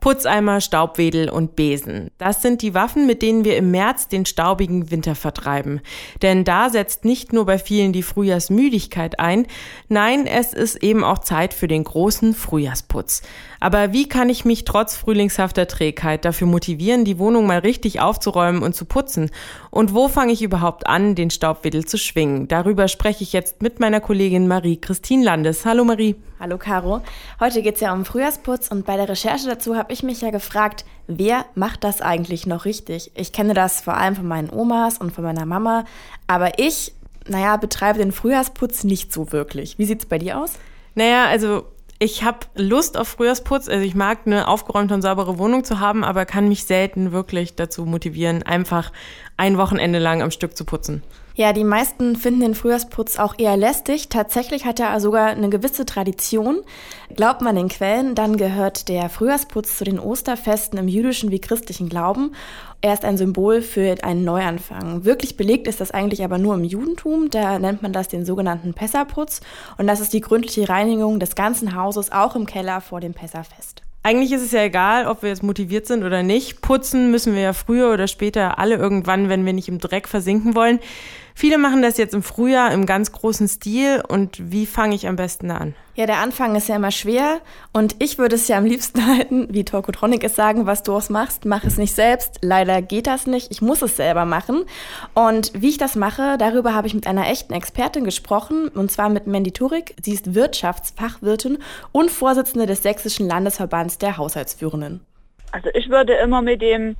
Putzeimer, Staubwedel und Besen. Das sind die Waffen, mit denen wir im März den staubigen Winter vertreiben. Denn da setzt nicht nur bei vielen die Frühjahrsmüdigkeit ein, nein, es ist eben auch Zeit für den großen Frühjahrsputz. Aber wie kann ich mich trotz frühlingshafter Trägheit dafür motivieren, die Wohnung mal richtig aufzuräumen und zu putzen? Und wo fange ich überhaupt an, den Staubwedel zu schwingen? Darüber spreche ich jetzt mit meiner Kollegin Marie-Christine Landes. Hallo Marie. Hallo Caro. Heute geht es ja um Frühjahrsputz und bei der Recherche dazu habe ich mich ja gefragt, wer macht das eigentlich noch richtig? Ich kenne das vor allem von meinen Omas und von meiner Mama, aber ich, naja, betreibe den Frühjahrsputz nicht so wirklich. Wie sieht es bei dir aus? Naja, also ich habe Lust auf Frühjahrsputz. Also ich mag eine aufgeräumte und saubere Wohnung zu haben, aber kann mich selten wirklich dazu motivieren, einfach ein Wochenende lang am Stück zu putzen. Ja, die meisten finden den Frühjahrsputz auch eher lästig. Tatsächlich hat er sogar eine gewisse Tradition. Glaubt man den Quellen, dann gehört der Frühjahrsputz zu den Osterfesten im jüdischen wie christlichen Glauben. Er ist ein Symbol für einen Neuanfang. Wirklich belegt ist das eigentlich aber nur im Judentum. Da nennt man das den sogenannten Pessaputz. Und das ist die gründliche Reinigung des ganzen Hauses, auch im Keller vor dem Pessafest. Eigentlich ist es ja egal, ob wir jetzt motiviert sind oder nicht. Putzen müssen wir ja früher oder später alle irgendwann, wenn wir nicht im Dreck versinken wollen. Viele machen das jetzt im Frühjahr im ganz großen Stil. Und wie fange ich am besten an? Ja, der Anfang ist ja immer schwer. Und ich würde es ja am liebsten halten, wie Torkotronic es sagen, was du auch machst, mach es nicht selbst. Leider geht das nicht. Ich muss es selber machen. Und wie ich das mache, darüber habe ich mit einer echten Expertin gesprochen. Und zwar mit Mandy Turik. Sie ist Wirtschaftsfachwirtin und Vorsitzende des Sächsischen Landesverbands der Haushaltsführenden. Also ich würde immer mit dem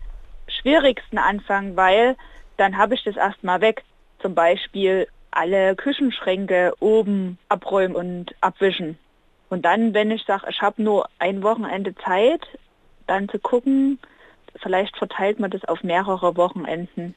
Schwierigsten anfangen, weil dann habe ich das erstmal weg zum Beispiel alle Küchenschränke oben abräumen und abwischen. Und dann, wenn ich sage, ich habe nur ein Wochenende Zeit, dann zu gucken, vielleicht verteilt man das auf mehrere Wochenenden,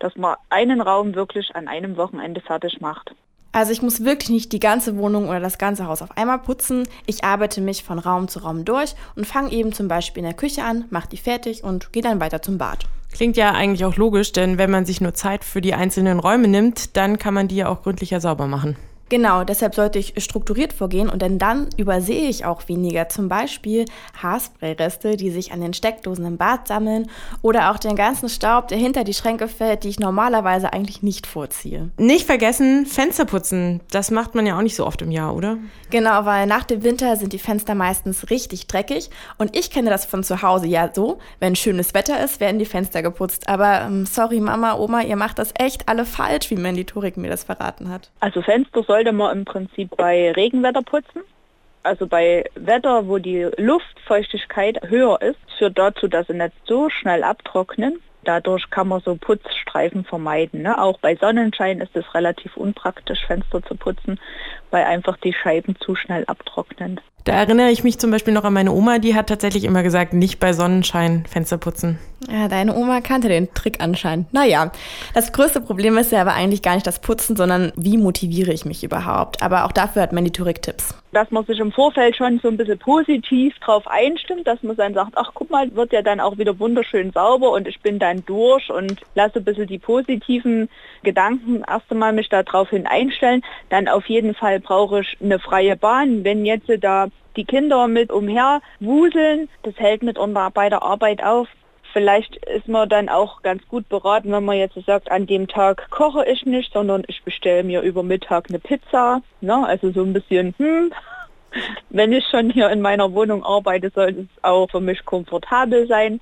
dass man einen Raum wirklich an einem Wochenende fertig macht. Also ich muss wirklich nicht die ganze Wohnung oder das ganze Haus auf einmal putzen. Ich arbeite mich von Raum zu Raum durch und fange eben zum Beispiel in der Küche an, mache die fertig und gehe dann weiter zum Bad. Klingt ja eigentlich auch logisch, denn wenn man sich nur Zeit für die einzelnen Räume nimmt, dann kann man die ja auch gründlicher sauber machen. Genau, deshalb sollte ich strukturiert vorgehen und denn dann übersehe ich auch weniger. Zum Beispiel Haarsprayreste, die sich an den Steckdosen im Bad sammeln oder auch den ganzen Staub, der hinter die Schränke fällt, die ich normalerweise eigentlich nicht vorziehe. Nicht vergessen, Fenster putzen. Das macht man ja auch nicht so oft im Jahr, oder? Genau, weil nach dem Winter sind die Fenster meistens richtig dreckig und ich kenne das von zu Hause ja so, wenn schönes Wetter ist, werden die Fenster geputzt. Aber ähm, sorry Mama, Oma, ihr macht das echt alle falsch, wie Mandy Turik mir das verraten hat. Also Fenster soll sollte man im Prinzip bei Regenwetter putzen. Also bei Wetter, wo die Luftfeuchtigkeit höher ist, führt dazu, dass sie nicht so schnell abtrocknen. Dadurch kann man so Putzstreifen vermeiden. Ne? Auch bei Sonnenschein ist es relativ unpraktisch, Fenster zu putzen, weil einfach die Scheiben zu schnell abtrocknen. Da erinnere ich mich zum Beispiel noch an meine Oma, die hat tatsächlich immer gesagt, nicht bei Sonnenschein Fenster putzen. Ja, deine Oma kannte den Trick anscheinend. Naja, das größte Problem ist ja aber eigentlich gar nicht das Putzen, sondern wie motiviere ich mich überhaupt. Aber auch dafür hat Mandy Turik Tipps. Dass man sich im Vorfeld schon so ein bisschen positiv drauf einstimmt, dass man dann sagt, ach guck mal, wird ja dann auch wieder wunderschön sauber und ich bin dann durch und lasse ein bisschen die positiven Gedanken erst einmal mich darauf hin einstellen. Dann auf jeden Fall brauche ich eine freie Bahn. Wenn jetzt da die Kinder mit umher wuseln. Das hält mitunter bei der Arbeit auf. Vielleicht ist man dann auch ganz gut beraten, wenn man jetzt sagt, an dem Tag koche ich nicht, sondern ich bestelle mir über Mittag eine Pizza. Ne? Also so ein bisschen, hm, wenn ich schon hier in meiner Wohnung arbeite, sollte es auch für mich komfortabel sein.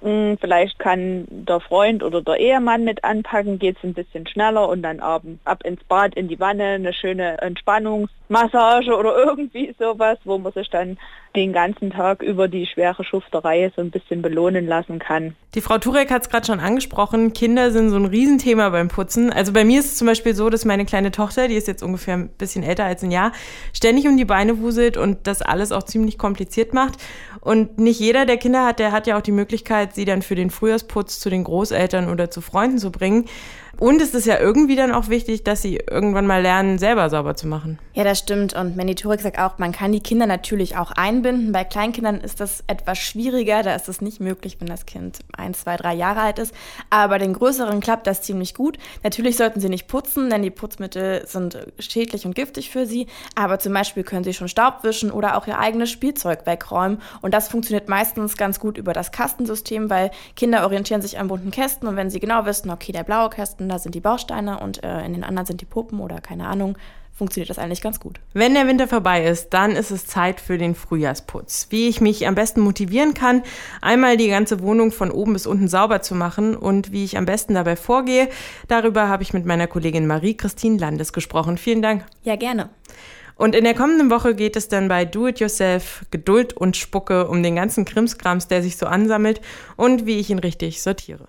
Hm, vielleicht kann der Freund oder der Ehemann mit anpacken, geht es ein bisschen schneller und dann abends ab ins Bad, in die Wanne, eine schöne Entspannungsmassage oder irgendwie sowas, wo man sich dann den ganzen Tag über die schwere Schufterei so ein bisschen belohnen lassen kann. Die Frau Turek hat es gerade schon angesprochen, Kinder sind so ein Riesenthema beim Putzen. Also bei mir ist es zum Beispiel so, dass meine kleine Tochter, die ist jetzt ungefähr ein bisschen älter als ein Jahr, ständig um die Beine wuselt und das alles auch ziemlich kompliziert macht. Und nicht jeder, der Kinder hat, der hat ja auch die Möglichkeit, sie dann für den Frühjahrsputz zu den Großeltern oder zu Freunden zu bringen. Und es ist ja irgendwie dann auch wichtig, dass sie irgendwann mal lernen, selber sauber zu machen. Ja, das stimmt. Und Mandy Turek sagt auch, man kann die Kinder natürlich auch einbinden. Bei Kleinkindern ist das etwas schwieriger. Da ist es nicht möglich, wenn das Kind ein, zwei, drei Jahre alt ist. Aber bei den größeren klappt das ziemlich gut. Natürlich sollten sie nicht putzen, denn die Putzmittel sind schädlich und giftig für sie. Aber zum Beispiel können sie schon Staub wischen oder auch ihr eigenes Spielzeug wegräumen. Und das funktioniert meistens ganz gut über das Kastensystem, weil Kinder orientieren sich an bunten Kästen. Und wenn sie genau wissen, okay, der blaue Kasten, da sind die Bausteine und äh, in den anderen sind die Puppen oder keine Ahnung, funktioniert das eigentlich ganz gut. Wenn der Winter vorbei ist, dann ist es Zeit für den Frühjahrsputz. Wie ich mich am besten motivieren kann, einmal die ganze Wohnung von oben bis unten sauber zu machen und wie ich am besten dabei vorgehe, darüber habe ich mit meiner Kollegin Marie-Christine Landes gesprochen. Vielen Dank. Ja, gerne. Und in der kommenden Woche geht es dann bei Do It Yourself, Geduld und Spucke um den ganzen Krimskrams, der sich so ansammelt und wie ich ihn richtig sortiere.